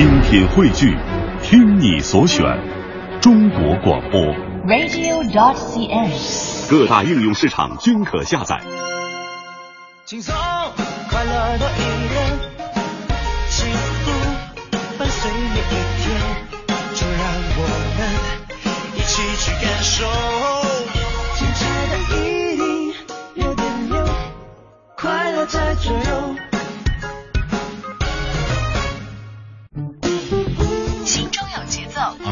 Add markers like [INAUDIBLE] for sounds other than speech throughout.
精品汇聚，听你所选，中国广播。radio.dot.cn，。各大应用市场均可下载。轻松快乐的一天，幸福伴随每一天，就让我们一起去感受。精彩的一定六点六，快乐在左右。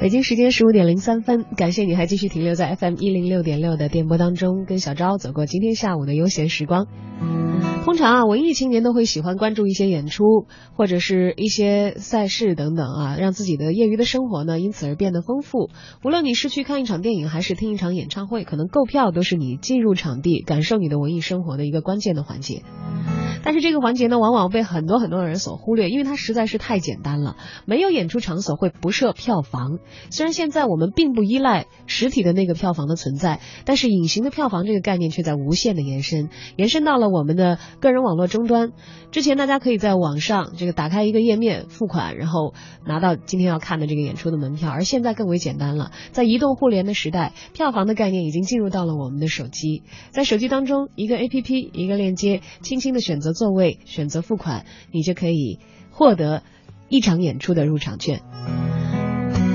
北京时间十五点零三分，感谢你还继续停留在 FM 一零六点六的电波当中，跟小昭走过今天下午的悠闲时光。通常啊，文艺青年都会喜欢关注一些演出或者是一些赛事等等啊，让自己的业余的生活呢因此而变得丰富。无论你是去看一场电影还是听一场演唱会，可能购票都是你进入场地感受你的文艺生活的一个关键的环节。但是这个环节呢，往往被很多很多人所忽略，因为它实在是太简单了。没有演出场所会不设票房，虽然现在我们并不依赖实体的那个票房的存在，但是隐形的票房这个概念却在无限的延伸，延伸到了我们的个人网络终端。之前大家可以在网上这个打开一个页面付款，然后拿到今天要看的这个演出的门票，而现在更为简单了，在移动互联的时代，票房的概念已经进入到了我们的手机，在手机当中一个 APP 一个链接，轻轻的选择座位，选择付款，你就可以获得一场演出的入场券。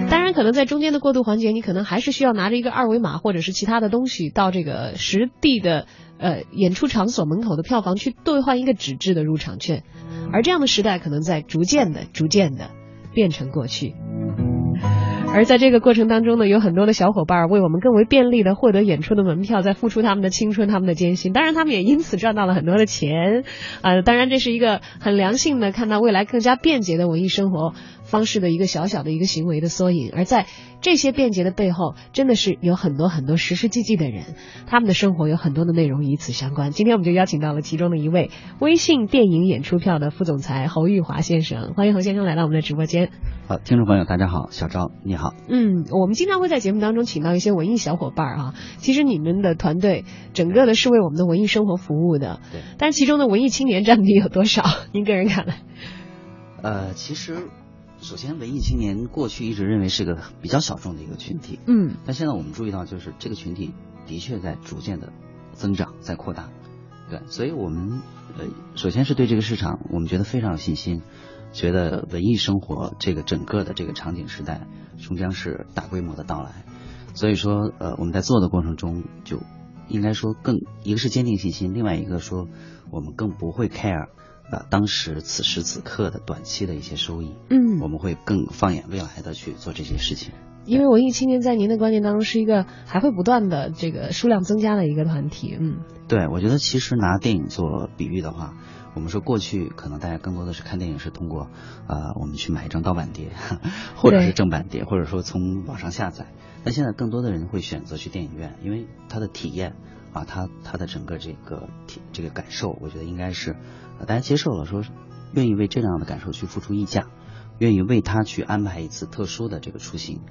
当然，可能在中间的过渡环节，你可能还是需要拿着一个二维码或者是其他的东西到这个实地的呃演出场所门口的票房去兑换一个纸质的入场券，而这样的时代可能在逐渐的、逐渐的变成过去。而在这个过程当中呢，有很多的小伙伴为我们更为便利的获得演出的门票，在付出他们的青春、他们的艰辛。当然，他们也因此赚到了很多的钱。呃，当然这是一个很良性的看到未来更加便捷的文艺生活方式的一个小小的一个行为的缩影。而在这些便捷的背后，真的是有很多很多实实际际的人，他们的生活有很多的内容与此相关。今天我们就邀请到了其中的一位微信电影演出票的副总裁侯玉华先生，欢迎侯先生来到我们的直播间。好，听众朋友，大家好，小赵你好。嗯，我们经常会在节目当中请到一些文艺小伙伴儿啊。其实你们的团队整个的是为我们的文艺生活服务的，对。但其中的文艺青年占比有多少？您个人看来？呃，其实，首先文艺青年过去一直认为是个比较小众的一个群体，嗯，但现在我们注意到，就是这个群体的确在逐渐的增长，在扩大。对，所以我们呃，首先是对这个市场，我们觉得非常有信心。觉得文艺生活这个整个的这个场景时代终将是大规模的到来，所以说呃我们在做的过程中就应该说更一个是坚定信心，另外一个说我们更不会 care 呃当时此时此刻的短期的一些收益，嗯，我们会更放眼未来的去做这些事情。因为文艺青年在您的观念当中是一个还会不断的这个数量增加的一个团体，嗯，对，我觉得其实拿电影做比喻的话。我们说过去可能大家更多的是看电影是通过，呃，我们去买一张盗版碟，[LAUGHS] 或者是正版碟，或者说从网上下载。但现在更多的人会选择去电影院，因为它的体验啊，它它的整个这个体这个感受，我觉得应该是、呃、大家接受了，说愿意为这样的感受去付出溢价，愿意为他去安排一次特殊的这个出行。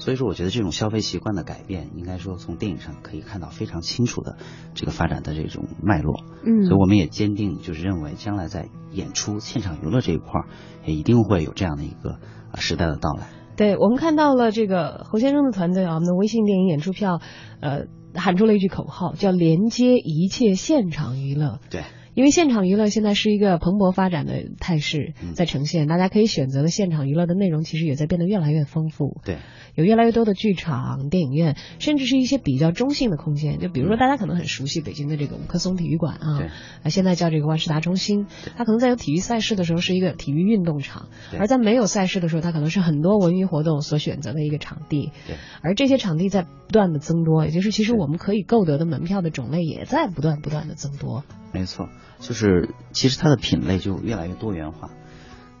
所以说，我觉得这种消费习惯的改变，应该说从电影上可以看到非常清楚的这个发展的这种脉络。嗯，所以我们也坚定就是认为，将来在演出、现场娱乐这一块儿，也一定会有这样的一个啊时代的到来。对，我们看到了这个侯先生的团队啊，我们的微信电影演出票，呃，喊出了一句口号，叫“连接一切现场娱乐”。对。因为现场娱乐现在是一个蓬勃发展的态势嗯在呈现，大家可以选择的现场娱乐的内容其实也在变得越来越丰富。对，有越来越多的剧场、电影院，甚至是一些比较中性的空间。就比如说大家可能很熟悉北京的这个五棵松体育馆啊，对啊，现在叫这个万事达中心。它可能在有体育赛事的时候是一个体育运动场，而在没有赛事的时候，它可能是很多文娱活动所选择的一个场地。对，而这些场地在不断的增多，也就是其实我们可以购得的门票的种类也在不断不断的增多。没错，就是其实它的品类就越来越多元化。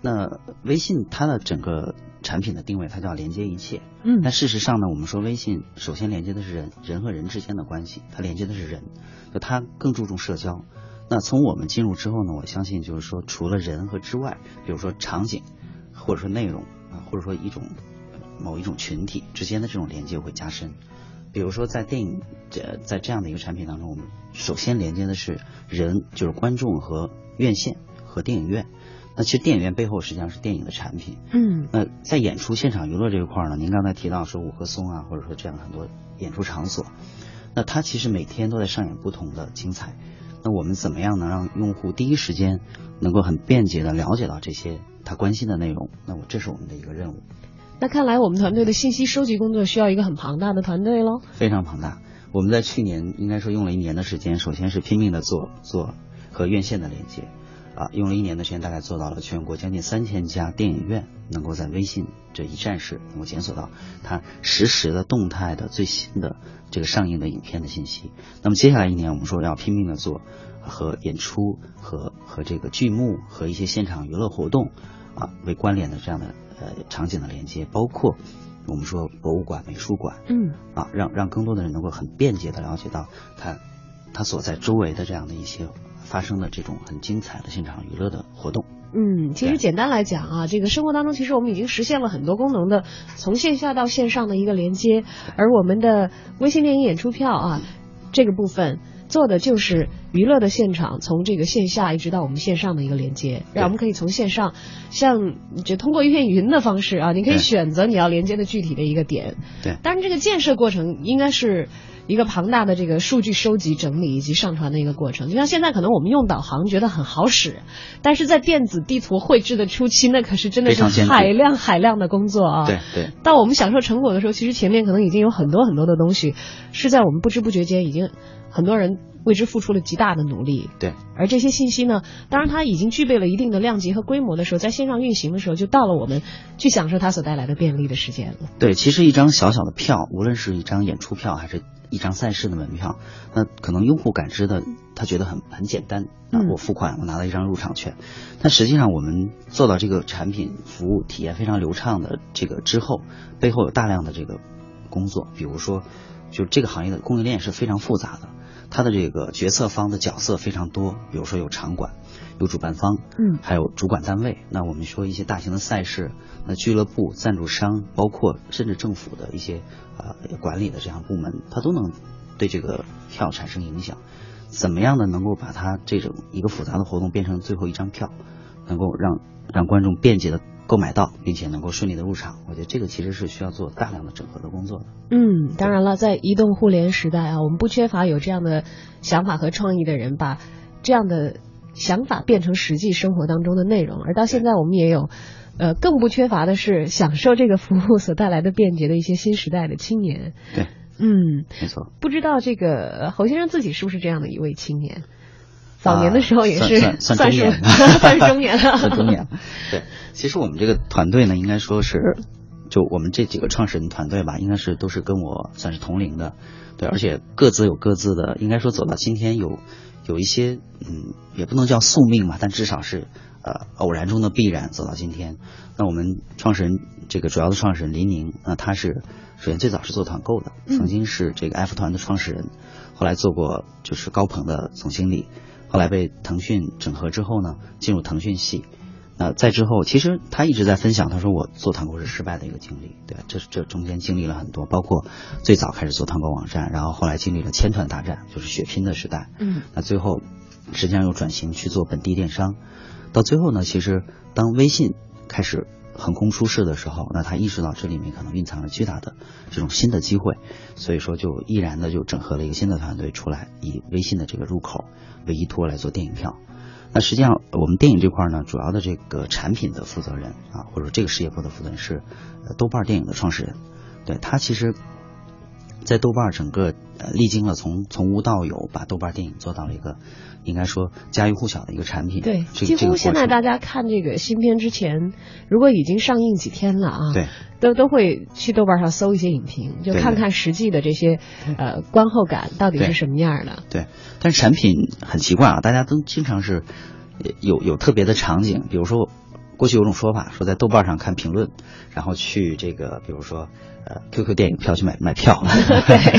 那微信它的整个产品的定位，它叫连接一切。嗯但事实上呢，我们说微信首先连接的是人，人和人之间的关系，它连接的是人，就它更注重社交。那从我们进入之后呢，我相信就是说，除了人和之外，比如说场景，或者说内容啊，或者说一种呃某一种群体之间的这种连接会加深。比如说在电影这在这样的一个产品当中，我们首先连接的是人，就是观众和院线和电影院。那其实电影院背后实际上是电影的产品。嗯那在演出现场娱乐这一块儿呢，您刚才提到说五棵松啊，或者说这样很多演出场所，那它其实每天都在上演不同的精彩。那我们怎么样能让用户第一时间能够很便捷的了解到这些他关心的内容？那我这是我们的一个任务，那看来我们团队的信息收集工作需要一个很庞大的团队喽。非常庞大。我们在去年应该说用了一年的时间，首先是拼命的做做和院线的连接，啊，用了一年的时间，大概做到了全国将近三千家电影院能够在微信这一站式能够检索到它实时的动态的最新的这个上映的影片的信息。那么接下来一年，我们说要拼命的做和演出和和这个剧目和一些现场娱乐活动啊为关联的这样的呃场景的连接，包括我们说博物馆、美术馆，嗯啊，让让更多的人能够很便捷的了解到他他所在周围的这样的一些发生的这种很精彩的现场娱乐的活动。嗯，其实简单来讲啊，这个生活当中其实我们已经实现了很多功能的从线下到线上的一个连接，而我们的微信电影演出票啊这个部分。做的就是娱乐的现场，从这个线下一直到我们线上的一个连接，让我们可以从线上，像就通过一片云的方式啊，你可以选择你要连接的具体的一个点。对但是这个建设过程应该是一个庞大的这个数据收集、整理以及上传的一个过程。就像现在可能我们用导航觉得很好使，但是在电子地图绘制的初期，那可是真的是海量海量的工作啊。对对到我们享受成果的时候，其实前面可能已经有很多很多的东西是在我们不知不觉间已经很多人为之付出了极大的努力。对，而这些信息呢，当然它已经具备了一定的量级和规模的时候，在线上运行的时候，就到了我们去享受它所带来的便利的时间了。对，其实一张小小的票，无论是一张演出票还是一张赛事的门票，那可能用户感知的他觉得很很简单啊嗯，我付款，我拿到一张入场券。但实际上，我们做到这个产品服务体验非常流畅的这个之后，背后有大量的这个工作，比如说，就这个行业的供应链是非常复杂的，它的这个决策方的角色非常多，比如说有场馆，有主办方，嗯还有主管单位。那我们说一些大型的赛事，那俱乐部、赞助商，包括甚至政府的一些呃管理的这样部门，它都能对这个票产生影响。怎么样的能够把它这种一个复杂的活动变成最后一张票，能够让让观众便捷的购买到，并且能够顺利的入场？我觉得这个其实是需要做大量的整合的工作的。嗯，当然了，在移动互联时代啊，我们不缺乏有这样的想法和创意的人，把这样的想法变成实际生活当中的内容。而到现在，我们也有，呃，更不缺乏的是享受这个服务所带来的便捷的一些新时代的青年。对，嗯，没错。不知道这个呃侯先生自己是不是这样的一位青年？早年的时候也是、啊算中年算是中年了，[LAUGHS] 算中年。[LAUGHS] 对，其实我们这个团队呢，应该说是，就我们这几个创始人团队吧，应该是都是跟我算是同龄的，对，而且各自有各自的，应该说走到今天有有一些，嗯，也不能叫宿命吧，但至少是呃偶然中的必然走到今天。那我们创始人这个主要的创始人林宁，那他是首先最早是做团购的，曾经是这个 F 团的创始人，后来做过就是高朋的总经理。后来被腾讯整合之后呢，进入腾讯系。那再之后，其实他一直在分享，他说我做团购是失败的一个经历，对，这这中间经历了很多，包括最早开始做团购网站，然后后来经历了千团大战，就是血拼的时代。嗯，那最后实际上又转型去做本地电商，到最后呢，其实当微信开始横空出世的时候，那他意识到这里面可能蕴藏着巨大的这种新的机会，所以说就毅然的就整合了一个新的团队出来，以微信的这个入口为依托来做电影票。那实际上我们电影这块呢，主要的这个产品的负责人啊，或者说这个事业部的负责人是豆瓣电影的创始人，对他其实。在豆瓣整个呃历经了从从无到有，把豆瓣电影做到了一个应该说家喻户晓的一个产品。对，这几乎现在大家看这个新片之前，如果已经上映几天了啊，对，都都会去豆瓣上搜一些影评，就看看实际的这些呃观后感到底是什么样的。对，但是产品很奇怪啊，大家都经常是呃有有特别的场景，比如说过去有种说法，说在豆瓣上看评论，然后去这个比如说呃 QQ 电影票去买 [LAUGHS] 买票，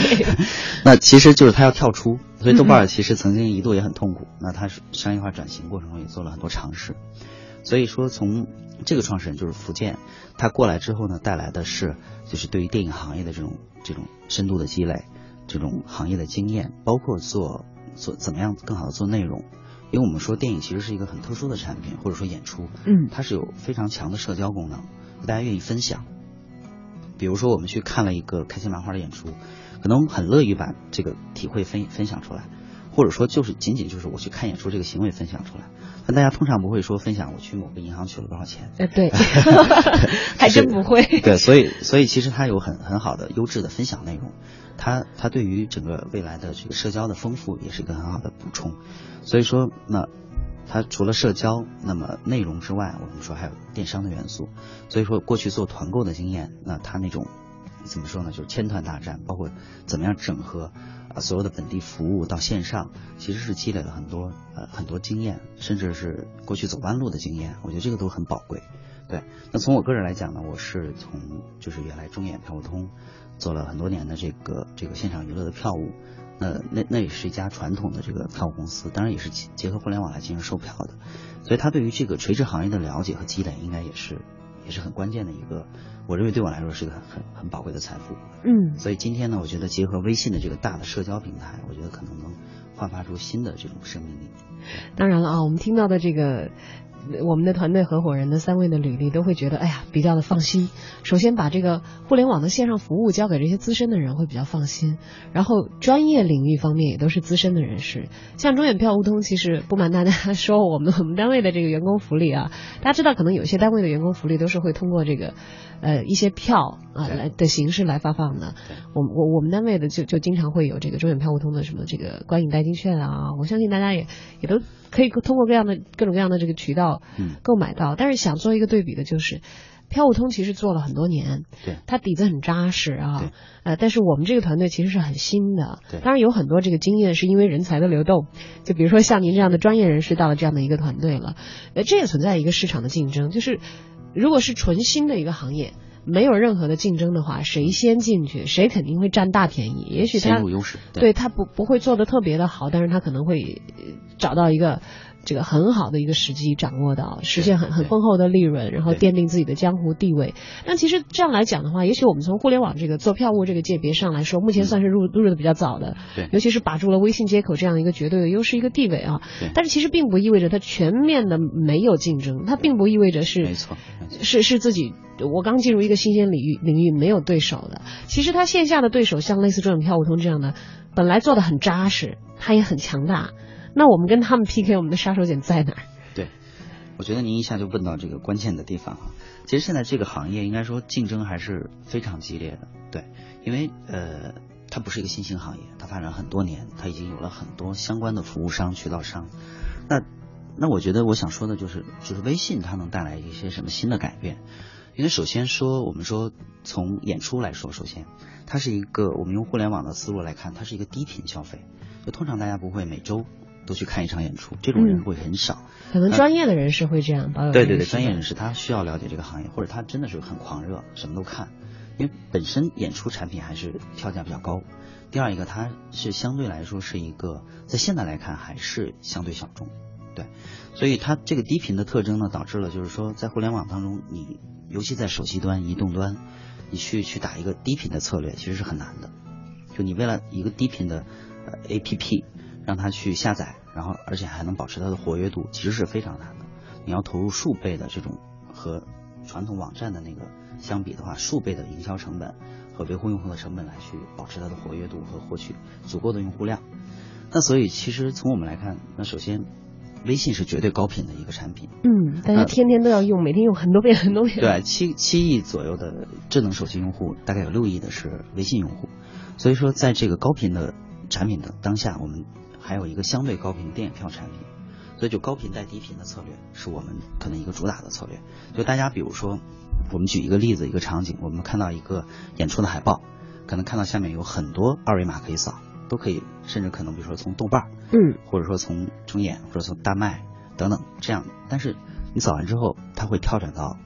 [LAUGHS] 那其实就是他要跳出，所以豆瓣其实曾经一度也很痛苦。那它是商业化转型过程中也做了很多尝试，所以说从这个创始人就是福建，他过来之后呢，带来的是就是对于电影行业的这种这种深度的积累，这种行业的经验，包括做做怎么样更好的做内容。因为我们说电影其实是一个很特殊的产品，或者说演出，嗯它是有非常强的社交功能，大家愿意分享。比如说我们去看了一个开心麻花的演出，可能很乐于把这个体会分分享出来，或者说就是仅仅就是我去看演出这个行为分享出来。但大家通常不会说分享我去某个银行取了多少钱，哎，对，[LAUGHS] 还真不会。对，所以所以其实它有很很好的优质的分享内容，它它对于整个未来的这个社交的丰富也是一个很好的补充。所以说，那它除了社交，那么内容之外，我们说还有电商的元素。所以说，过去做团购的经验，那它那种怎么说呢？就是千团大战，包括怎么样整合啊所有的本地服务到线上，其实是积累了很多呃很多经验，甚至是过去走弯路的经验。我觉得这个都很宝贵。对，那从我个人来讲呢，我是从就是原来中演票务通做了很多年的这个这个现场娱乐的票务，那那那也是一家传统的这个票务公司，当然也是结合互联网来进行售票的，所以他对于这个垂直行业的了解和积累，应该也是也是很关键的一个，我认为对我来说是个很很很宝贵的财富。嗯所以今天呢，我觉得结合微信的这个大的社交平台，我觉得可能能焕发出新的这种生命力。当然了啊，我们听到的这个。我们的团队合伙人的三位的履历都会觉得，哎呀，比较的放心。首先把这个互联网的线上服务交给这些资深的人会比较放心，然后专业领域方面也都是资深的人士。像中远票务通，其实不瞒大家说，我们 [LAUGHS] 我们单位的这个员工福利啊，大家知道，可能有些单位的员工福利都是会通过这个呃一些票啊来的形式来发放的。我我我们单位的就就经常会有这个中远票务通的什么这个观影代金券啊，我相信大家也也都可以通过各样的各种各样的这个渠道嗯购买到。但是想做一个对比的就是。票务通其实做了很多年，对它底子很扎实啊，呃，但是我们这个团队其实是很新的，对当然有很多这个经验是因为人才的流动，就比如说像您这样的专业人士到了这样的一个团队了，呃，这也存在一个市场的竞争，就是如果是纯新的一个行业，没有任何的竞争的话，谁先进去，谁肯定会占大便宜。也许他对他不不会做的特别的好，但是他可能会呃找到一个这个很好的一个时机，掌握到实现很很丰厚的利润，然后奠定自己的江湖地位。那其实这样来讲的话，也许我们从互联网这个做票务这个界别上来说，目前算是入入的比较早的，对尤其是把住了微信接口这样一个绝对的优势一个地位啊对。但是其实并不意味着它全面的没有竞争，它并不意味着是没错，是是自己，我刚进入一个新鲜领域，领域没有对手的。其实他线下的对手，像类似这种票务通这样的，本来做的很扎实，他也很强大。那我们跟他们 PK，我们的杀手锏在哪儿？对，我觉得您一下就问到这个关键的地方啊。其实现在这个行业应该说竞争还是非常激烈的，对，因为呃，它不是一个新兴行业，它发展很多年，它已经有了很多相关的服务商、渠道商。那那我觉得我想说的就是，就是微信它能带来一些什么新的改变？因为首先说，我们说从演出来说，首先它是一个我们用互联网的思路来看，它是一个低频消费，就通常大家不会每周都去看一场演出，这种人嗯会很少。可能专业的人士会这样保有对对对，专业人士他需要了解这个行业，或者他真的是很狂热，什么都看。因为本身演出产品还是票价比较高。第二一个，它是相对来说是一个在现在来看还是相对小众，对，所以它这个低频的特征呢，导致了就是说在互联网当中，你尤其在手机端、移动端，你去去打一个低频的策略，其实是很难的。就你为了一个低频的呃 APP，让它去下载，然后而且还能保持它的活跃度，其实是非常难的。你要投入数倍的这种和传统网站的那个相比的话，数倍的营销成本和维护用户的成本来去保持它的活跃度和获取足够的用户量。那所以其实从我们来看，那首先微信是绝对高频的一个产品，嗯，大家天天都要用，每天用很多遍 [LAUGHS] 很多遍。对，七七亿左右的智能手机用户，大概有六亿的是微信用户，所以说在这个高频的产品的当下，我们还有一个相对高频的电影票产品，所以就高频带低频的策略是我们可能一个主打的策略。就大家比如说，我们举一个例子，一个场景，我们看到一个演出的海报，可能看到下面有很多二维码可以扫，都可以，甚至可能比如说从豆瓣儿，嗯，或者说从中演或者从大麦等等这样，但是你扫完之后，它会跳转到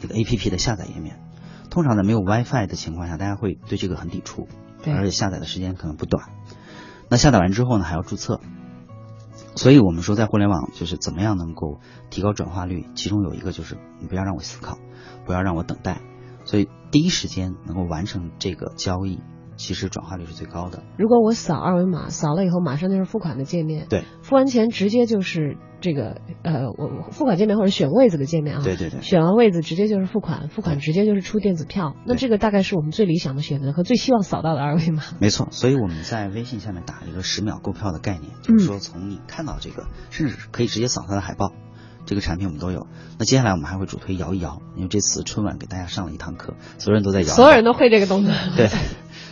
这个 A P P 的下载页面。通常在没有 WiFi 的情况下，大家会对这个很抵触，对而且下载的时间可能不短。那下载完之后呢，还要注册。所以我们说，在互联网就是怎么样能够提高转化率，其中有一个就是你不要让我思考，不要让我等待，所以第一时间能够完成这个交易，其实转化率是最高的。如果我扫二维码，扫了以后马上就是付款的界面，对，付完钱直接就是这个呃，我我付款界面或者选位子的界面啊，对对对选完位子直接就是付款，付款直接就是出电子票，那这个大概是我们最理想的选择和最希望扫到的二维码。没错，所以我们在微信下面打一个十秒购票的概念，就是说从你看到这个，甚至可以直接扫它的海报，这个产品我们都有。那接下来我们还会主推摇一摇，因为这次春晚给大家上了一堂课，所有人都在摇，所有人都会这个动作，对。[LAUGHS]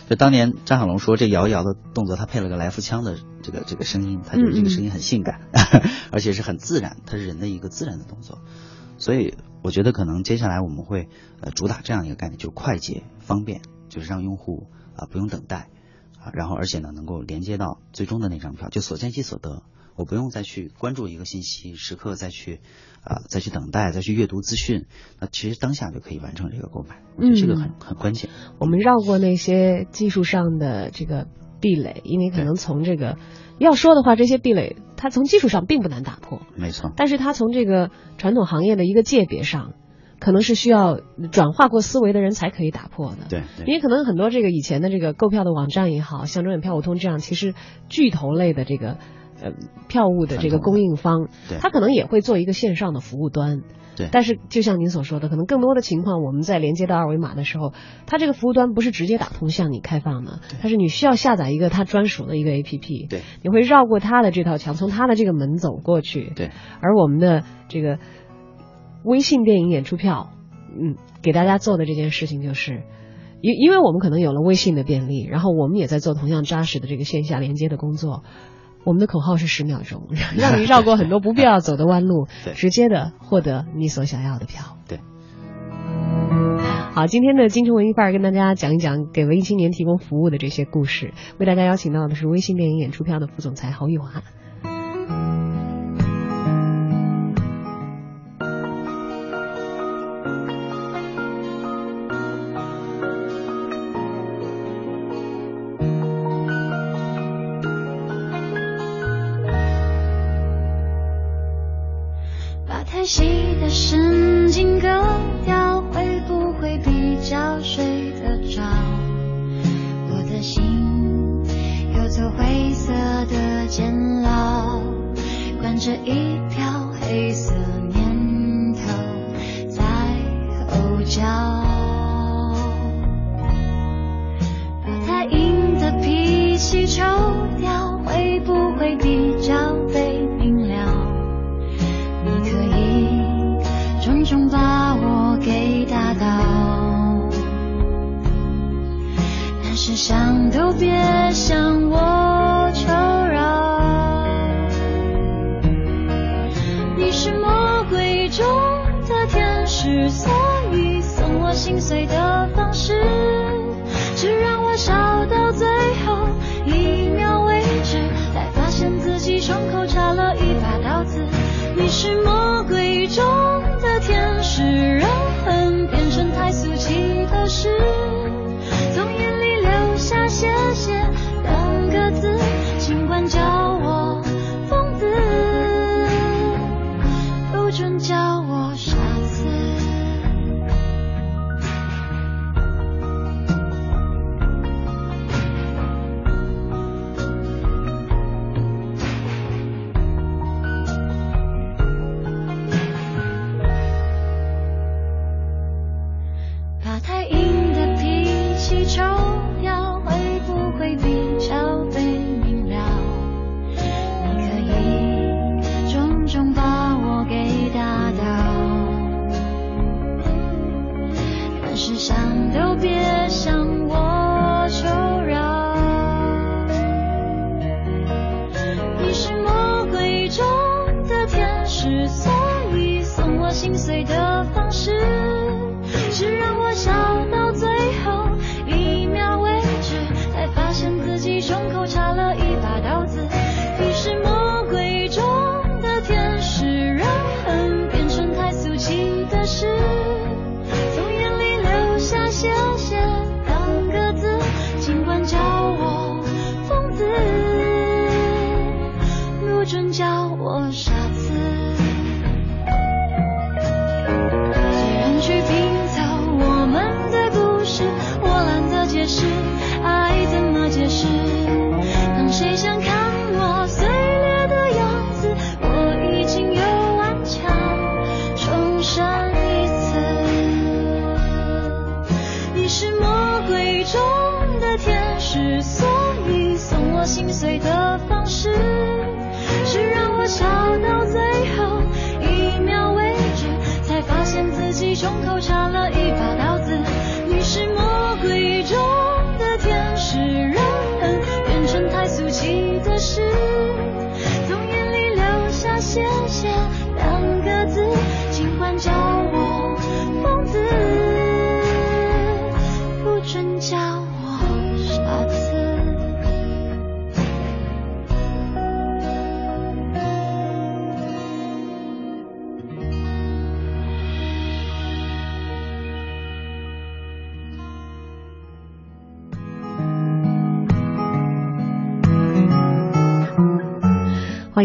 就当年张小龙说这摇一摇的动作，他配了个来福枪的这个这个声音，他觉得这个声音很性感，[LAUGHS] 而且是很自然，它是人的一个自然的动作。所以我觉得可能接下来我们会呃主打这样一个概念，就是快捷方便，就是让用户啊、不用等待啊，然后而且呢能够连接到最终的那张票，就所见即所得。我不用再去关注一个信息，时刻再去啊、再去等待，再去阅读资讯，那其实当下就可以完成这个购买，我觉得这个很、很关键。我们绕过那些技术上的这个壁垒，因为可能从这个要说的话，这些壁垒它从技术上并不难打破，没错，但是它从这个传统行业的一个界别上，可能是需要转化过思维的人才可以打破的。对对因为可能很多这个以前的这个购票的网站也好，像中远票务通这样，其实巨头类的这个呃票务的这个供应方，他可能也会做一个线上的服务端。对但是就像您所说的，可能更多的情况，我们在连接到二维码的时候，它这个服务端不是直接打通向你开放的，它是你需要下载一个它专属的一个 APP，对，你会绕过它的这套墙，从它的这个门走过去，对，而我们的这个微信电影演出票，嗯，给大家做的这件事情就是。因因为我们可能有了微信的便利，然后我们也在做同样扎实的这个线下连接的工作。我们的口号是十秒钟，[LAUGHS] 让你绕过很多不必要走的弯路，[LAUGHS] 对直接的获得你所想要的票。对。好，今天的京城文艺范儿跟大家讲一讲给文艺青年提供服务的这些故事。为大家邀请到的是微信电影演出票的副总裁侯玉华。这一条黑色念头在吼叫。把太硬的脾气抽掉，会不会比较被明了？你可以重重把我给打倒，但是想都别想我心碎的方式，只让我笑到最后一秒为止，才发现自己胸口插了一把刀子。你是魔鬼中的天使，让恨变成太俗气的事，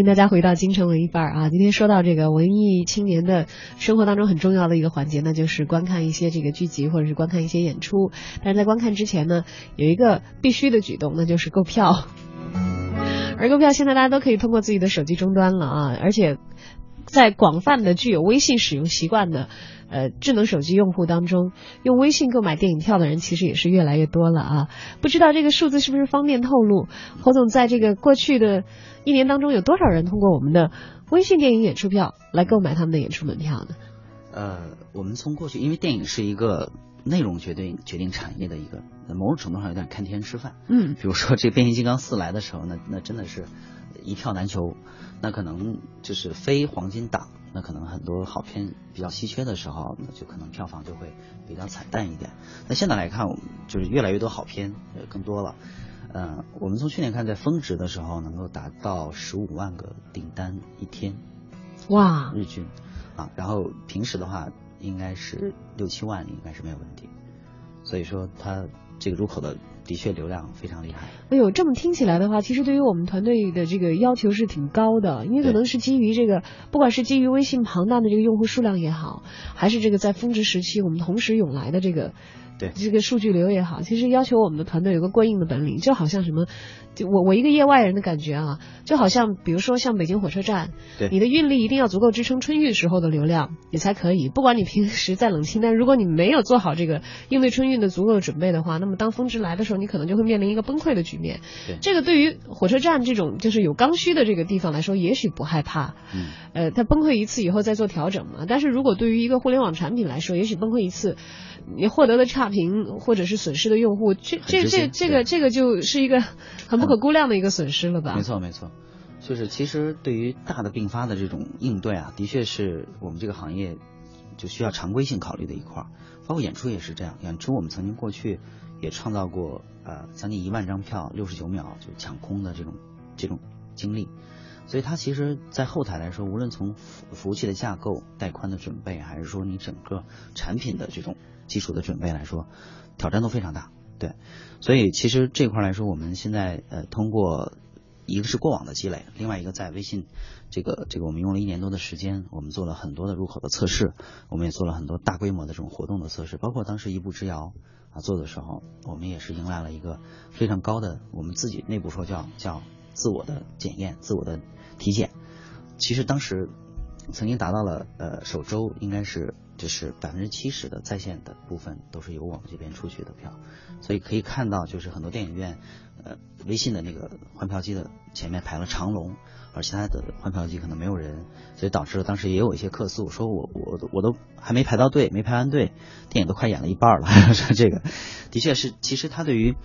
迎大家回到京城文艺范儿啊！今天说到这个文艺青年的生活当中很重要的一个环节，那就是观看一些这个剧集或者是观看一些演出。但是在观看之前呢，有一个必须的举动，那就是购票。[LAUGHS] 而购票现在大家都可以通过自己的手机终端了啊，而且在广泛的具有微信使用习惯的呃智能手机用户当中，用微信购买电影票的人其实也是越来越多了啊。不知道这个数字是不是方便透露？侯总在这个过去的一年当中，有多少人通过我们的微信电影演出票来购买他们的演出门票呢？呃，我们从过去，因为电影是一个内容决定决定产业的一个，某种程度上有点看天吃饭。嗯比如说这《变形金刚四》来的时候，那那真的是一票难求。那可能就是非黄金档，那可能很多好片比较稀缺的时候，那就可能票房就会比较惨淡一点。那现在来看，我们就是越来越多好片，呃，更多了。呃，我们从去年看，在峰值的时候能够达到十五万个订单一天，哇，日均啊，然后平时的话应该是六七万，应该是没有问题。所以说它这个入口的的确流量非常厉害。哎呦，这么听起来的话，其实对于我们团队的这个要求是挺高的，因为可能是基于这个，不管是基于微信庞大的这个用户数量也好，还是这个在峰值时期我们同时涌来的这个。对这个数据流也好，其实要求我们的团队有个过硬的本领，就好像什么，就我我一个业外人的感觉啊，就好像比如说像北京火车站，对你的运力一定要足够支撑春运时候的流量，你才可以。不管你平时再冷清，但如果你没有做好这个应对春运的足够的准备的话，那么当峰值来的时候，你可能就会面临一个崩溃的局面。对这个对于火车站这种就是有刚需的这个地方来说，也许不害怕，嗯，呃，它崩溃一次以后再做调整嘛。但是如果对于一个互联网产品来说，也许崩溃一次，你获得的差评或者是损失的用户，这这这这个这个就是一个很不可估量的一个损失了吧？没错没错，就是其实对于大的并发的这种应对啊，的确是我们这个行业就需要常规性考虑的一块儿，包括演出也是这样。演出我们曾经过去也创造过呃将近一万张票，六十九秒就抢空的这种这种经历。所以它其实，在后台来说，无论从服服务器的架构、带宽的准备，还是说你整个产品的这种基础的准备来说，挑战都非常大。对，所以其实这块来说，我们现在呃通过一个是过往的积累，另外一个在微信这个这个我们用了一年多的时间，我们做了很多的入口的测试，我们也做了很多大规模的这种活动的测试，包括当时一步之遥啊做的时候，我们也是迎来了一个非常高的，我们自己内部说叫叫自我的检验、自我的体检。其实当时曾经达到了呃首周应该是就是百分之七十的在线的部分都是由我们这边出去的票，所以可以看到就是很多电影院呃微信的那个换票机的前面排了长龙，而其他的换票机可能没有人，所以导致了当时也有一些客诉，说我我我都还没排到队，没排完队，电影都快演了一半了，[LAUGHS] 说这个的确是，其实它对于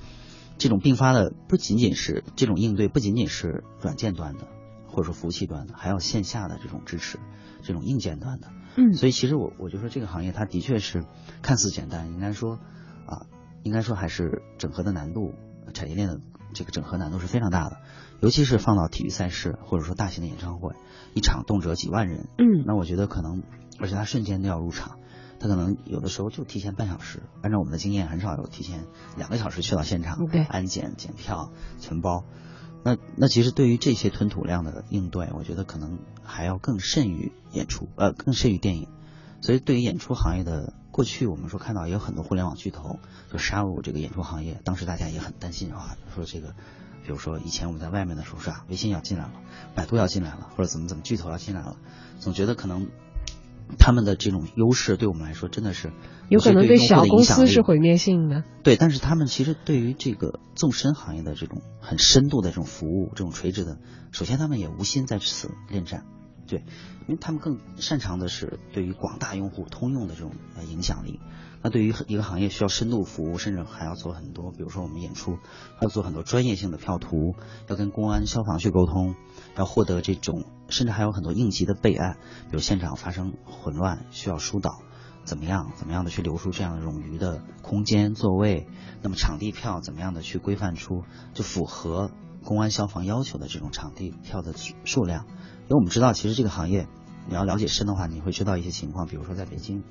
这种并发的不仅仅是这种应对，不仅仅是软件端的，或者说服务器端的，还有线下的这种支持，这种硬件端的。嗯所以其实我我就说这个行业它的确是看似简单，应该说啊，应该说还是整合的难度，产业链的这个整合难度是非常大的，尤其是放到体育赛事或者说大型的演唱会，一场动辄几万人，嗯那我觉得可能，而且他瞬间都要入场，他可能有的时候就提前半小时，按照我们的经验，很少有提前两个小时去到现场，对安检、检票、存包。那那其实对于这些吞吐量的应对，我觉得可能还要更甚于演出，呃，更甚于电影。所以对于演出行业的过去，我们说看到也有很多互联网巨头就杀入这个演出行业，当时大家也很担心啊，说这个，比如说以前我们在外面的时候是啊，微信要进来了，百度要进来了，或者怎么怎么巨头要进来了，总觉得可能他们的这种优势对我们来说真的是有可能对小公司是毁。灭性的。对，但是他们其实对于这个纵深行业的这种很深度的这种服务，这种垂直的，首先他们也无心在此恋战，对，因为他们更擅长的是对于广大用户通用的这种呃影响力。那对于一个行业需要深度服务，甚至还要做很多，比如说我们演出要做很多专业性的票图，要跟公安、消防去沟通，要获得这种，甚至还有很多应急的备案，比如现场发生混乱需要疏导。怎么样，怎么样的去留出这样的冗余的空间座位？那么场地票怎么样的去规范出就符合公安消防要求的这种场地票的数量？因为我们知道，其实这个行业你要了解深的话，你会知道一些情况，比如说在北京，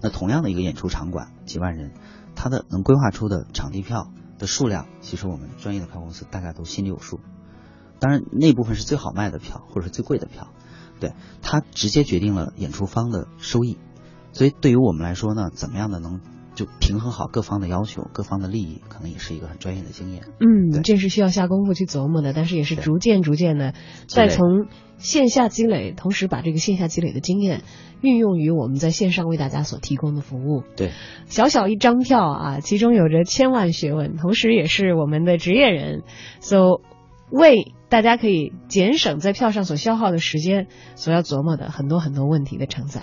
那同样的一个演出场馆几万人，它的能规划出的场地票的数量，其实我们专业的票公司大概都心里有数。当然，那部分是最好卖的票，或者是最贵的票，对它直接决定了演出方的收益。所以对于我们来说呢，怎么样的能就平衡好各方的要求、各方的利益，可能也是一个很专业的经验。嗯，这是需要下功夫去琢磨的，但是也是逐渐逐渐的，再从线下积累，同时把这个线下积累的经验运用于我们在线上为大家所提供的服务。对，小小一张票啊，其中有着千万学问，同时也是我们的职业人，so 为大家可以节省在票上所消耗的时间，所要琢磨的很多很多问题的承载。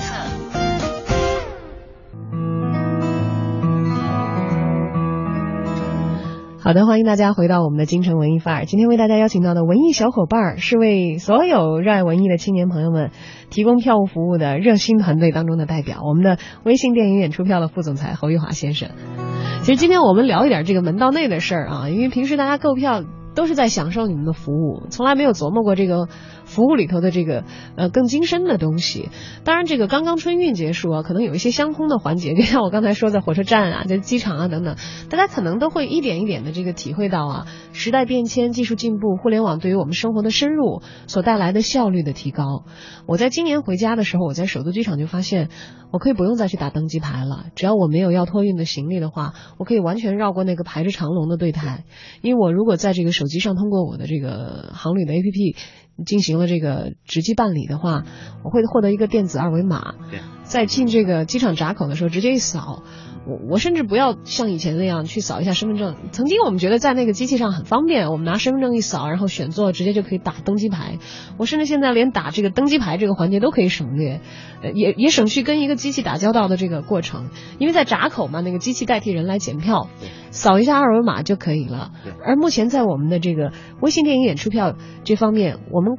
好的，欢迎大家回到我们的京城文艺范儿。今天为大家邀请到的文艺小伙伴儿，是为所有热爱文艺的青年朋友们提供票务服务的热心团队当中的代表，我们的微信电影演出票的副总裁侯玉华先生。其实今天我们聊一点这个门道内的事儿啊，因为平时大家购票都是在享受你们的服务，从来没有琢磨过这个服务里头的这个呃更精深的东西。当然，这个刚刚春运结束啊，可能有一些相通的环节，就像我刚才说，在火车站啊、[LAUGHS] 在机场啊等等，大家可能都会一点一点的这个体会到啊，时代变迁、技术进步、互联网对于我们生活的深入所带来的效率的提高。我在今年回家的时候，我在首都机场就发现，我可以不用再去打登机牌了，只要我没有要托运的行李的话，我可以完全绕过那个排着长龙的柜台，因为我如果在这个手机上通过我的这个航旅的 APP 进行了这个直机办理的话，我会获得一个电子二维码，对，在进这个机场闸口的时候直接一扫。我我甚至不要像以前那样去扫一下身份证。曾经我们觉得在那个机器上很方便，我们拿身份证一扫，然后选座，直接就可以打登机牌。我甚至现在连打这个登机牌这个环节都可以省略，呃，也也省去跟一个机器打交道的这个过程。因为在闸口嘛，那个机器代替人来检票，扫一下二维码就可以了。而目前在我们的这个微信电影演出票这方面，我们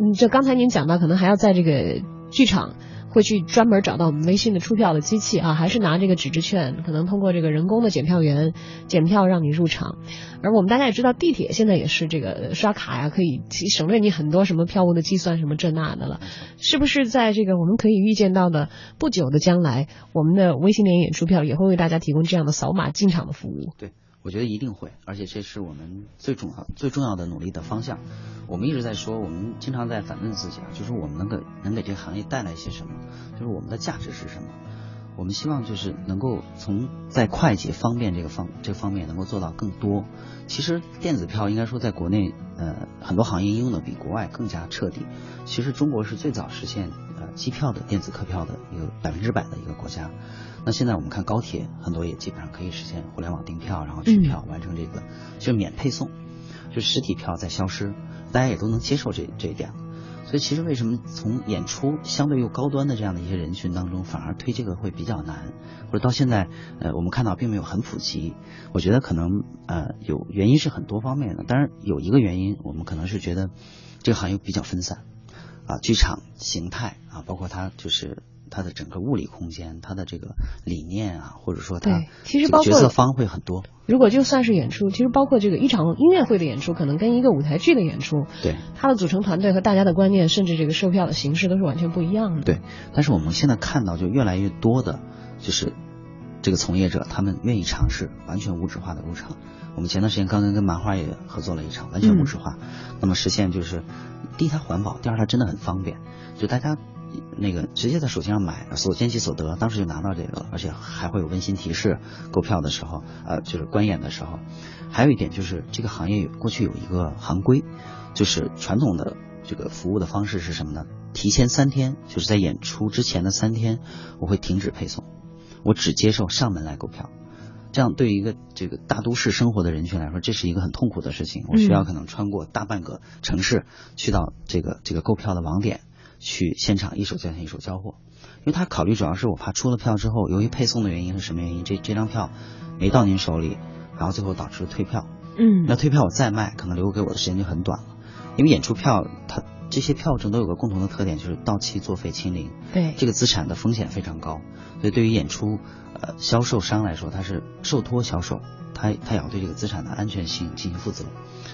嗯，就刚才您讲到，可能还要在这个剧场。会去专门找到我们微信的出票的机器啊，还是拿这个纸质券，可能通过这个人工的检票员检票让你入场。而我们大家也知道，地铁现在也是这个刷卡呀，可以省略你很多什么票务的计算什么这那的了。是不是在这个我们可以预见到的不久的将来，我们的微信联演出票也会为大家提供这样的扫码进场的服务？对，我觉得一定会，而且这是我们最重要、最重要的努力的方向。我们一直在说，我们经常在反问自己啊，就是我们能给能给这个行业带来些什么，就是我们的价值是什么。我们希望就是能够从在快捷方便这个方这方面能够做到更多。其实电子票应该说在国内呃很多行业应用的比国外更加彻底。其实中国是最早实现呃机票的电子客票的一个百分之百的一个国家。那现在我们看高铁，很多也基本上可以实现互联网订票，然后取票完成这个，就是免配送，就实体票在消失，大家也都能接受这这一点。所以其实为什么从演出相对又高端的这样的一些人群当中，反而推这个会比较难，或者到现在呃我们看到并没有很普及。我觉得可能呃有原因是很多方面的，当然有一个原因，我们可能是觉得这个行业比较分散啊，剧场形态啊，包括它就是它的整个物理空间、它的这个理念啊，或者说它对其实包括角色方会很多。如果就算是演出，其实包括这个一场音乐会的演出，可能跟一个舞台剧的演出，对它的组成团队和大家的观念，甚至这个售票的形式都是完全不一样的。对，但是我们现在看到就越来越多的，就是这个从业者，他们愿意尝试完全无纸化的入场。我们前段时间刚刚跟漫画也合作了一场完全无纸化，那么实现就是第一它环保，第二它真的很方便，就大家那个直接在手机上买，所见即所得，当时就拿到这个了，而且还会有温馨提示，购票的时候，呃，就是观演的时候。还有一点就是这个行业有过去有一个行规，就是传统的这个服务的方式是什么呢？提前三天，就是在演出之前的三天，我会停止配送，我只接受上门来购票。这样对于一个这个大都市生活的人群来说，这是一个很痛苦的事情。我需要可能穿过大半个城市，去到这个这个购票的网点，去现场一手交钱一手交货。因为他考虑主要是我怕出了票之后，由于配送的原因是什么原因，这这张票没到您手里，然后最后导致退票。嗯，那退票我再卖，可能留给我的时间就很短了。因为演出票它这些票证都有个共同的特点，就是到期作废清零。对，这个资产的风险非常高，所以对于演出呃销售商来说，他是受托销售，他他也要对这个资产的安全性进行负责，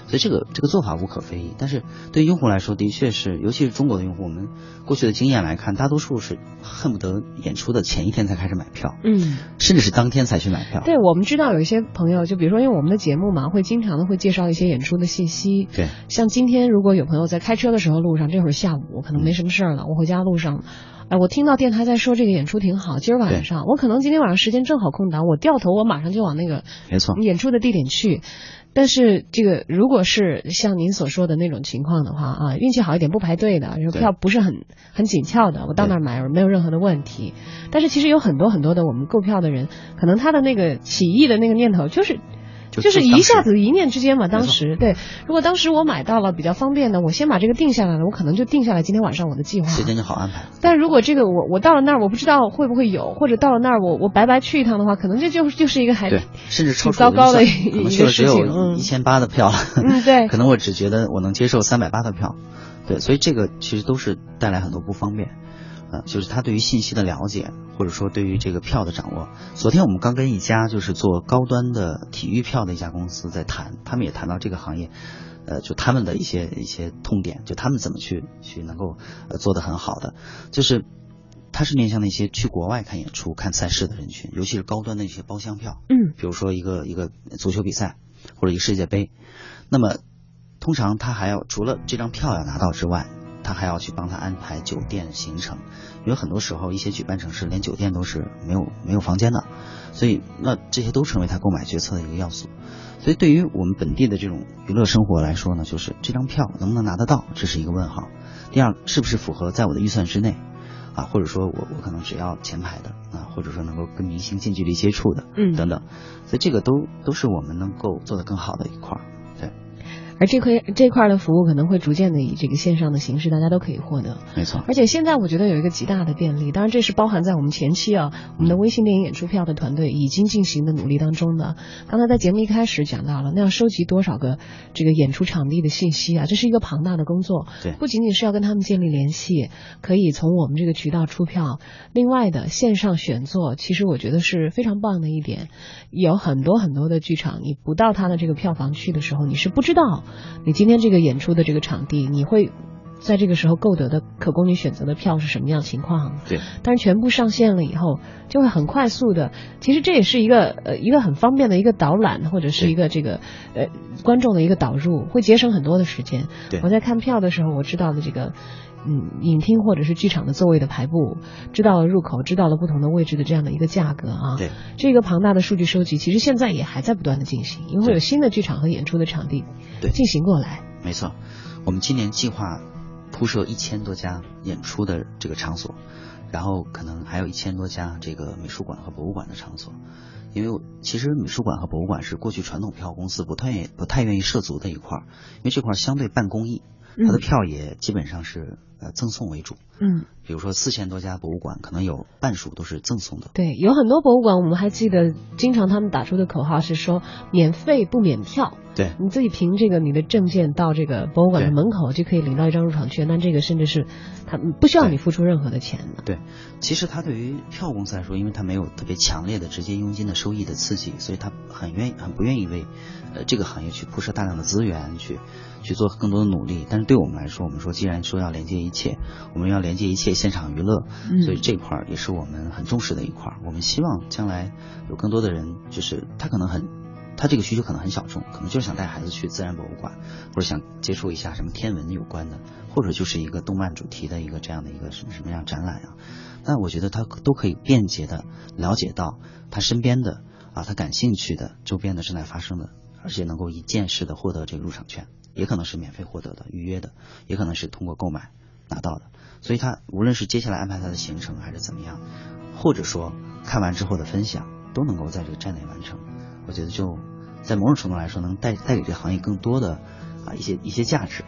所以这个这个做法无可非议。但是对于用户来说，的确是，尤其是中国的用户，我们过去的经验来看，大多数是恨不得演出的前一天才开始买票，嗯。甚至是当天才去买票。对，我们知道有一些朋友，就比如说，因为我们的节目嘛，会经常的会介绍一些演出的信息。对，像今天如果有朋友在开车的时候，路上这会儿下午可能没什么事儿了，我回家路上，哎，我听到电台在说这个演出挺好，今儿晚上我可能今天晚上时间正好空档，我掉头我马上就往那个没错，演出的地点去。但是这个如果是像您所说的那种情况的话啊，运气好一点不排队的，然后票不是很很紧俏的，我到那儿买没有任何的问题。但是其实有很多很多的我们购票的人，可能他的那个起义的那个念头就是。就就是一下子一念之间嘛，当时对，如果当时我买到了比较方便的，我先把这个定下来了，我可能就定下来今天晚上我的计划。时间就好安排。但如果这个我我到了那儿我不知道会不会有，或者到了那儿我我白白去一趟的话，可能这就就是一个还对，甚至超出糟糕的一个事情嗯一千八的票了。嗯对 [LAUGHS] 可能我只觉得我能接受三百八的票，对，所以这个其实都是带来很多不方便。呃，就是他对于信息的了解，或者说对于这个票的掌握。昨天我们刚跟一家就是做高端的体育票的一家公司在谈，他们也谈到这个行业，呃，就他们的一些一些痛点，就他们怎么去去能够呃做得很好的，就是它是面向那些去国外看演出、看赛事的人群，尤其是高端的一些包厢票，嗯。比如说一个一个足球比赛或者一个世界杯，那么通常他还要除了这张票要拿到之外，他还要去帮他安排酒店行程，因为很多时候一些举办城市连酒店都是没有没有房间的，所以那这些都成为他购买决策的一个要素。所以对于我们本地的这种娱乐生活来说呢，就是这张票能不能拿得到，这是一个问号。第二，是不是符合在我的预算之内？啊，或者说我我可能只要前排的啊，或者说能够跟明星近距离接触的，嗯等等，所以这个都都是我们能够做得更好的一块儿。对，而这块这块的服务可能会逐渐的以这个线上的形式，大家都可以获得。没错。而且现在我觉得有一个极大的便利，当然这是包含在我们前期啊，我们的微信电影演出票的团队已经进行的努力当中的。刚才在节目一开始讲到了，那要收集多少个这个演出场地的信息啊，这是一个庞大的工作。对不仅仅是要跟他们建立联系，可以从我们这个渠道出票，另外的线上选座，其实我觉得是非常棒的一点。有很多很多的剧场，你不到他的这个票房去的时候，你是不知道你今天这个演出的这个场地，你会在这个时候购得的可供你选择的票是什么样情况。对，但是全部上线了以后，就会很快速的。其实这也是一个呃一个很方便的一个导览，或者是一个这个呃观众的一个导入，会节省很多的时间。对我在看票的时候，我知道的这个。嗯，影厅或者是剧场的座位的排布，知道了入口，知道了不同的位置的这样的一个价格啊。对，这个庞大的数据收集，其实现在也还在不断的进行，因为会有新的剧场和演出的场地对进行过来。没错，我们今年计划铺设一千多家演出的这个场所，然后可能还有一千多家这个美术馆和博物馆的场所。因为其实美术馆和博物馆是过去传统票公司不太不太愿意涉足的一块儿，因为这块儿相对半公益，它的票也基本上是呃赠送为主。嗯，比如说四千多家博物馆，可能有半数都是赠送的。对，有很多博物馆，我们还记得，经常他们打出的口号是说免费不免票。对你自己凭这个你的证件到这个博物馆的门口就可以领到一张入场券，那这个甚至是他不需要你付出任何的钱的。对，其实它对于票公司来说，因为它没有特别强烈的直接佣金的收益的刺激，所以他很愿意、很不愿意为呃这个行业去铺设大量的资源，去去做更多的努力。但是对我们来说，我们说既然说要连接一切，我们要连接一切现场娱乐，嗯所以这块儿也是我们很重视的一块儿。我们希望将来有更多的人，就是他可能很。他这个需求可能很小众，可能就是想带孩子去自然博物馆，或者想接触一下什么天文有关的，或者就是一个动漫主题的一个这样的一个什么什么样展览啊。那我觉得他都可以便捷的了解到他身边的啊他感兴趣的周边的正在发生的，而且能够一键式的获得这个入场券，也可能是免费获得的、预约的，也可能是通过购买拿到的。所以他无论是接下来安排他的行程还是怎么样，或者说看完之后的分享，都能够在这个站内完成。我觉得就在某种程度来说，能带带给这个行业更多的啊一些一些价值。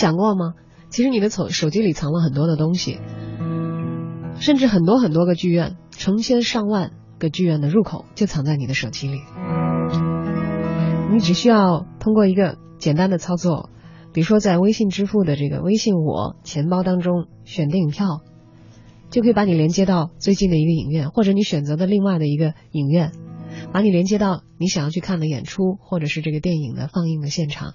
想过吗？其实你的手手机里藏了很多的东西，甚至很多很多个剧院，成千上万个剧院的入口就藏在你的手机里。你只需要通过一个简单的操作，比如说在微信支付的这个微信我钱包当中选电影票，就可以把你连接到最近的一个影院，或者你选择的另外的一个影院，把你连接到你想要去看的演出，或者是这个电影的放映的现场。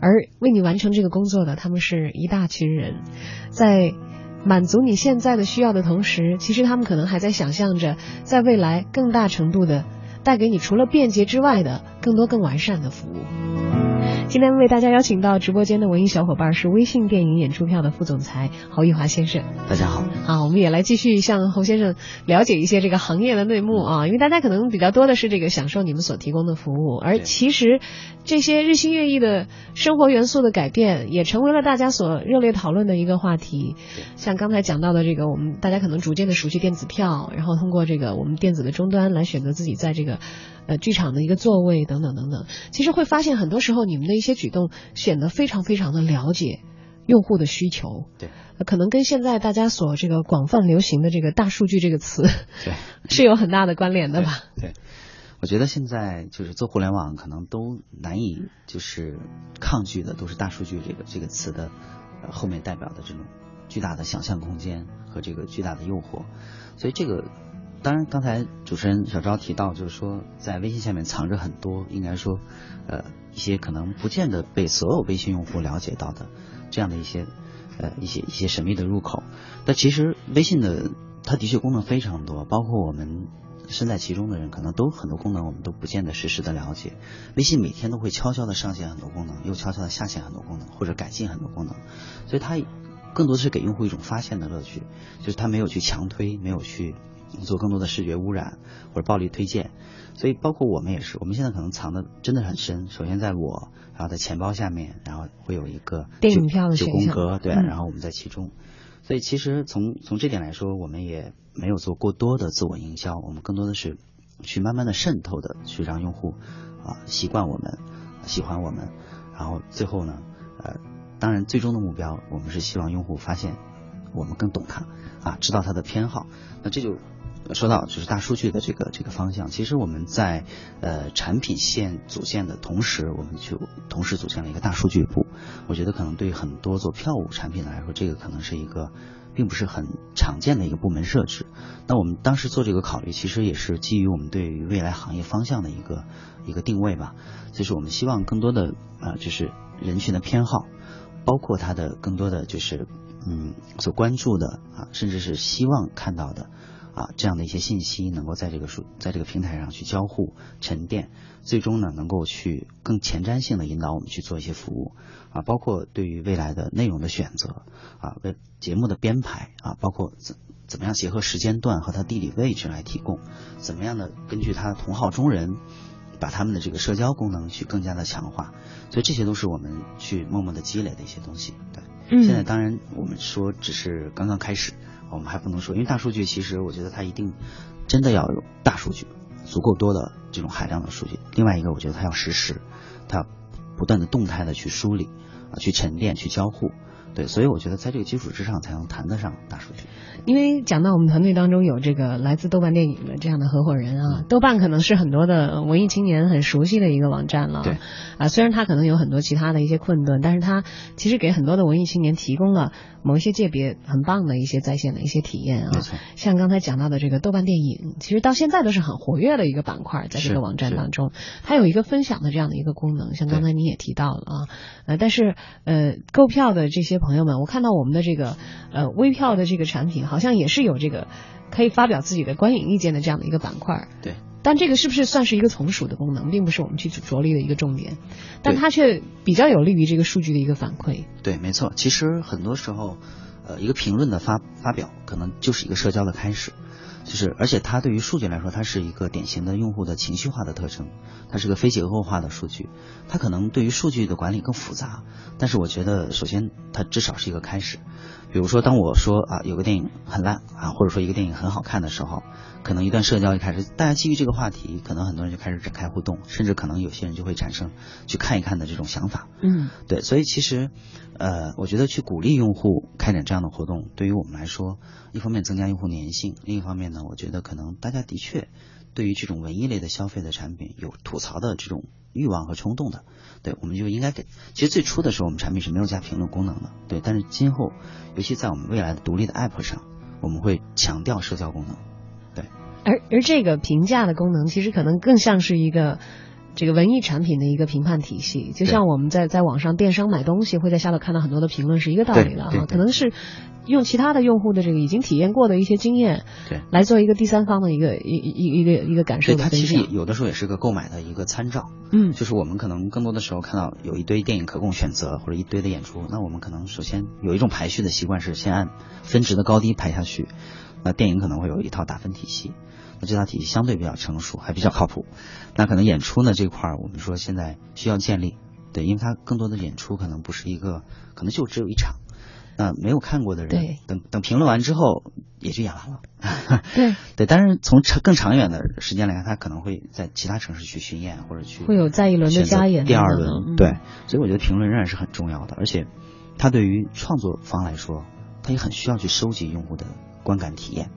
而为你完成这个工作的，他们是一大群人，在满足你现在的需要的同时，其实他们可能还在想象着，在未来更大程度的带给你除了便捷之外的更多更完善的服务。今天为大家邀请到直播间的文艺小伙伴是微信电影演出票的副总裁侯玉华先生。大家好，啊，我们也来继续向侯先生了解一些这个行业的内幕啊，因为大家可能比较多的是这个享受你们所提供的服务，而其实这些日新月异的生活元素的改变，也成为了大家所热烈讨论的一个话题。像刚才讲到的这个，我们大家可能逐渐的熟悉电子票，然后通过这个我们电子的终端来选择自己在这个呃剧场的一个座位等等等等。其实会发现很多时候你们的一些举动显得非常非常的了解用户的需求。对呃，可能跟现在大家所这个广泛流行的这个大数据这个词对 [LAUGHS] 是有很大的关联的吧？对，我觉得现在就是做互联网，可能都难以就是抗拒的，都是大数据这个这个词的呃后面代表的这种巨大的想象空间和这个巨大的诱惑。所以这个，当然刚才主持人小昭提到，就是说在微信下面藏着很多，应该说呃一些可能不见得被所有微信用户了解到的这样的一些呃一些一些神秘的入口。但其实微信的它的确功能非常多，包括我们身在其中的人，可能都很多功能我们都不见得实时的了解。微信每天都会悄悄的上线很多功能，又悄悄的下线很多功能，或者改进很多功能，所以它更多的是给用户一种发现的乐趣，就是它没有去强推，没有去做更多的视觉污染或者暴力推荐。所以包括我们也是，我们现在可能藏的真的很深。首先在我，然后在钱包下面，然后会有一个电影九票的九宫格，对，嗯然后我们在其中。所以其实从从这点来说，我们也没有做过多的自我营销，我们更多的是去慢慢的渗透的去让用户啊习惯我们，喜欢我们，然后最后呢，呃，当然最终的目标，我们是希望用户发现我们更懂他啊，知道他的偏好。那这就说到就是大数据的这个这个方向。其实我们在呃产品线组建的同时，我们就同时组建了一个大数据部。我觉得可能对很多做票务产品来说，这个可能是一个并不是很常见的一个部门设置。那我们当时做这个考虑，其实也是基于我们对于未来行业方向的一个一个定位吧。就是我们希望更多的啊、就是人群的偏好，包括他的更多的就是嗯所关注的啊，甚至是希望看到的啊这样的一些信息，能够在这个数在这个平台上去交互沉淀，最终呢能够去更前瞻性的引导我们去做一些服务啊，包括对于未来的内容的选择啊，为节目的编排啊，包括怎怎么样结合时间段和它地理位置来提供，怎么样的根据它的同号中人。把他们的这个社交功能去更加的强化，所以这些都是我们去默默的积累的一些东西。对，嗯现在当然我们说只是刚刚开始，我们还不能说，因为大数据其实我觉得它一定真的要有大数据，足够多的这种海量的数据。另外一个，我觉得它要实时，它要不断的动态的去梳理，去沉淀，去交互。对，所以我觉得在这个基础之上，才能谈得上大数据。因为讲到我们团队当中有这个来自豆瓣电影的这样的合伙人啊，嗯豆瓣可能是很多的文艺青年很熟悉的一个网站了。对，啊，虽然它可能有很多其他的一些困顿，但是它其实给很多的文艺青年提供了某一些界别很棒的一些在线的一些体验啊。像刚才讲到的这个豆瓣电影，其实到现在都是很活跃的一个板块，在这个网站当中，它有一个分享的这样的一个功能，像刚才你也提到了啊，呃，但是呃，购票的这些朋友们，我看到我们的这个呃微票的这个产品，好像也是有这个可以发表自己的观影意见的这样的一个板块。对，但这个是不是算是一个从属的功能，并不是我们去着力的一个重点，但它却比较有利于这个数据的一个反馈。对，没错。其实很多时候，呃，一个评论的发发表，可能就是一个社交的开始。就是，而且它对于数据来说，它是一个典型的用户的情绪化的特征，它是个非结构化的数据，它可能对于数据的管理更复杂。但是我觉得，首先它至少是一个开始。比如说，当我说啊有个电影很烂啊，或者说一个电影很好看的时候，可能一段社交一开始，大家基于这个话题，可能很多人就开始展开互动，甚至可能有些人就会产生去看一看的这种想法。嗯，对，所以其实，呃，我觉得去鼓励用户开展这样的活动，对于我们来说，一方面增加用户粘性，另一方面呢，我觉得可能大家的确对于这种文艺类的消费的产品有吐槽的这种欲望和冲动的。对，我们就应该给。其实最初的时候，我们产品是没有加评论功能的。对，但是今后，尤其在我们未来的独立的 App 上，我们会强调社交功能。对。而而这个评价的功能，其实可能更像是一个这个文艺产品的一个评判体系。就像我们在在网上电商买东西，会在下头看到很多的评论，是一个道理的哈。可能是。用其他的用户的这个已经体验过的一些经验，对，来做一个第三方的一个一一一个一个感受。对，它其实有的时候也是个购买的一个参照。嗯，就是我们可能更多的时候看到有一堆电影可供选择，或者一堆的演出，那我们可能首先有一种排序的习惯是先按分值的高低排下去。那电影可能会有一套打分体系，那这套体系相对比较成熟，还比较靠谱。那可能演出呢这块儿，我们说现在需要建立，对，因为它更多的演出可能不是一个，可能就只有一场。那没有看过的人，等等评论完之后也就演完了。对对，[LAUGHS] 但是从长更长远的时间来看，他可能会在其他城市去巡演或者去会有再一轮的加演。第二轮，对，所以我觉得评论仍然是很重要的，而且它对于创作方来说，他也很需要去收集用户的观感体验。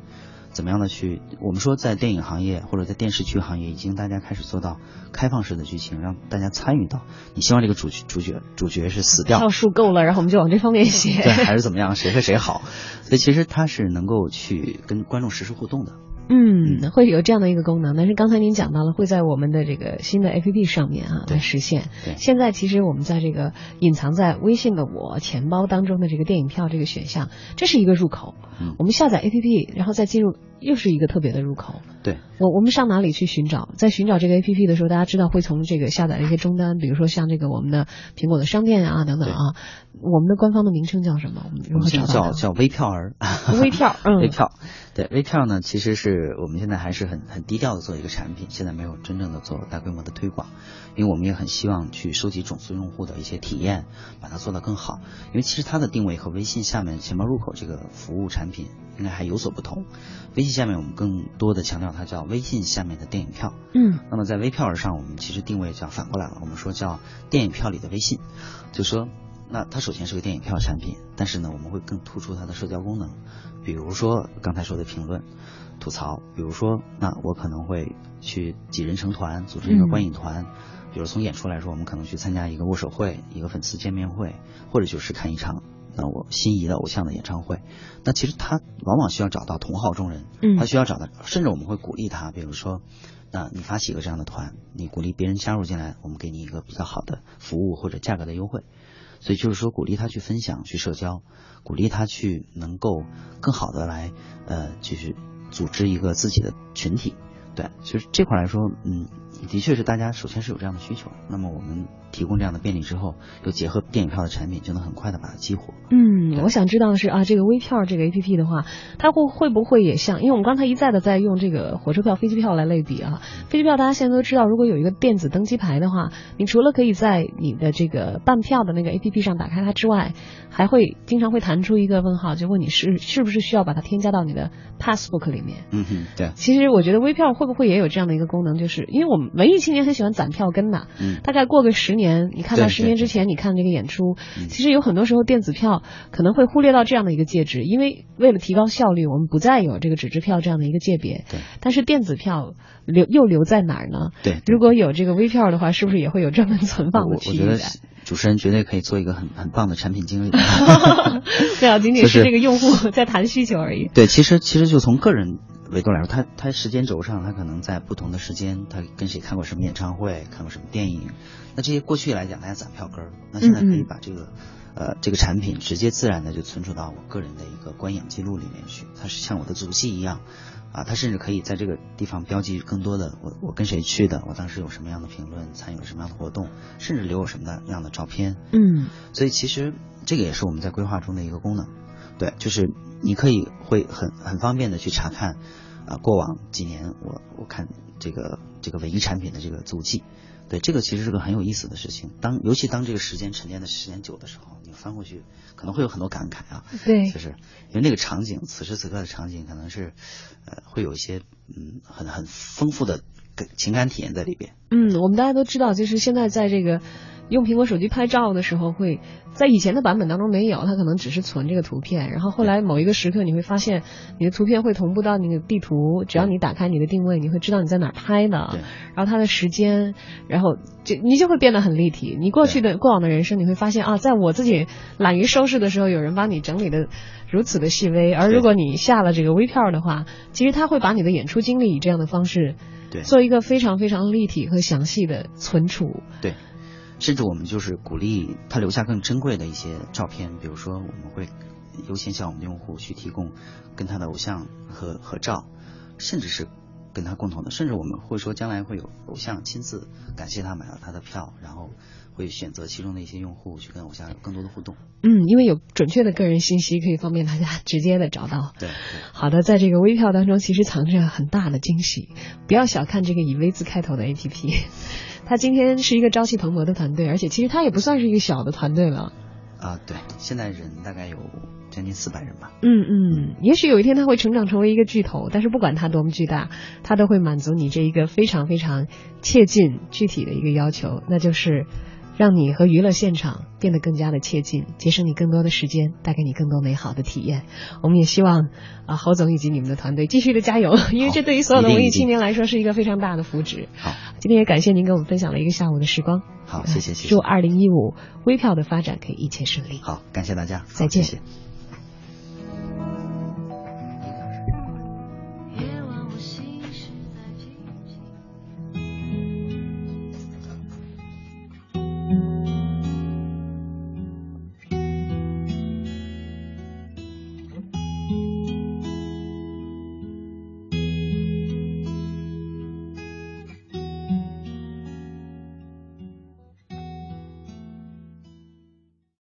怎么样的去？我们说在电影行业或者在电视剧行业，已经大家开始做到开放式的剧情，让大家参与到。你希望这个主主角主角是死掉，[LAUGHS] 票数够了，然后我们就往这方面写，对，还是怎么样？谁和谁好？所以其实他是能够去跟观众实时互动的。嗯，会有这样的一个功能，但是刚才您讲到了会在我们的这个新的 APP 上面啊来实现。现在其实我们在这个隐藏在微信的我钱包当中的这个电影票这个选项，这是一个入口。嗯，我们下载 APP，然后再进入，又是一个特别的入口。对，我我们上哪里去寻找？在寻找这个 APP 的时候，大家知道会从这个下载的一些终端，比如说像这个我们的苹果的商店啊等等啊。我们的官方的名称叫什么？我们如何找到？叫叫微票儿。[LAUGHS] 微票，嗯，微票。对，微票呢，其实是我们现在还是很很低调的做一个产品，现在没有真正的做大规模的推广，因为我们也很希望去收集种子用户的一些体验，把它做得更好。因为其实它的定位和微信下面钱包入口这个服务产品应该还有所不同。微信下面我们更多的强调它叫微信下面的电影票。嗯。那么在微票上，我们其实定位叫反过来了，我们说叫电影票里的微信，就说。那它首先是个电影票产品，但是呢，我们会更突出它的社交功能，比如说刚才说的评论、吐槽，比如说那我可能会去几人成团组织一个观影团，比如从演出来说，我们可能去参加一个握手会、一个粉丝见面会，或者就是看一场那我心仪的偶像的演唱会。那其实他往往需要找到同好中人，他需要找到，甚至我们会鼓励他，比如说，那你发起一个这样的团，你鼓励别人加入进来，我们给你一个比较好的服务或者价格的优惠。所以就是说，鼓励他去分享、去社交，鼓励他去能够更好的来，呃，就是组织一个自己的群体。对，其实这块来说，嗯，的确是大家首先是有这样的需求。那么我们。提供这样的便利之后，又结合电影票的产品，就能很快的把它激活。嗯，我想知道的是啊，这个微票这个 A P P 的话，它会会不会也像？因为我们刚才一再的在用这个火车票、飞机票来类比啊。飞机票大家现在都知道，如果有一个电子登机牌的话，你除了可以在你的这个办票的那个 A P P 上打开它之外，还会经常会弹出一个问号，就问你是是不是需要把它添加到你的 Passbook 里面。嗯哼，对。其实我觉得微票会不会也有这样的一个功能，就是因为我们文艺青年很喜欢攒票根的，嗯，大概过个十年。年，你看到十年之前你看这个演出，其实有很多时候电子票可能会忽略到这样的一个介质，因为为了提高效率，我们不再有这个纸质票这样的一个界别。对。但是电子票留又留在哪儿呢？对。如果有这个微票的话，是不是也会有专门存放的区域？我觉得 [LAUGHS] 主持人绝对可以做一个很很棒的产品经理。[LAUGHS] 对啊，仅仅是这个用户 [LAUGHS] 在谈需求而已。对，其实其实就从个人。维度来说，他他时间轴上，他可能在不同的时间，他跟谁看过什么演唱会，看过什么电影，那这些过去来讲，大家攒票根儿，那现在可以把这个呃，这个产品直接自然的就存储到我个人的一个观影记录里面去，它是像我的足迹一样，啊，它甚至可以在这个地方标记更多的我我跟谁去的，我当时有什么样的评论，参与了什么样的活动，甚至留有什么样的照片，嗯，所以其实这个也是我们在规划中的一个功能，对，就是你可以会很很方便的去查看，啊，过往几年我我看这个这个文艺产品的这个足迹。对，这个其实是个很有意思的事情。当尤其当这个时间沉淀的时间久的时候，你翻过去可能会有很多感慨啊。对，就是因为那个场景，此时此刻的场景，可能是呃会有一些嗯很很丰富的情感体验在里边。嗯，我们大家都知道，就是现在在这个。用苹果手机拍照的时候，会在以前的版本当中没有，它可能只是存这个图片。然后后来某一个时刻，你会发现你的图片会同步到你的地图，只要你打开你的定位，你会知道你在哪儿拍的。然后它的时间，然后就你就会变得很立体。你过去的过往的人生，你会发现啊，在我自己懒于收拾的时候，有人帮你整理的如此的细微。而如果你下了这个微票的话，其实它会把你的演出经历以这样的方式，做一个非常非常立体和详细的存储。对。甚至我们就是鼓励他留下更珍贵的一些照片，比如说我们会优先向我们的用户去提供跟他的偶像合合照，甚至是跟他共同的，甚至我们会说将来会有偶像亲自感谢他买了他的票，然后会选择其中的一些用户去跟偶像有更多的互动。嗯，因为有准确的个人信息，可以方便大家直接的找到。对，好的，在这个微票当中，其实藏着很大的惊喜，不要小看这个以 V 字开头的 APP。[LAUGHS] 它今天是一个朝气蓬勃的团队，而且其实它也不算是一个小的团队了。啊，对，现在人大概有将近四百人吧。嗯嗯，也许有一天他会成长成为一个巨头，但是不管他多么巨大，他都会满足你这一个非常非常切近具体的一个要求，那就是。让你和娱乐现场变得更加的切近，节省你更多的时间，带给你更多美好的体验。我们也希望啊，侯总以及你们的团队继续的加油，因为这对于所有的文艺青年来说是一个非常大的福祉。好，今天也感谢您给我们分享了一个下午的时光。好，谢谢，谢谢。祝二零一五微票的发展可以一切顺利。好，感谢大家，再见。谢谢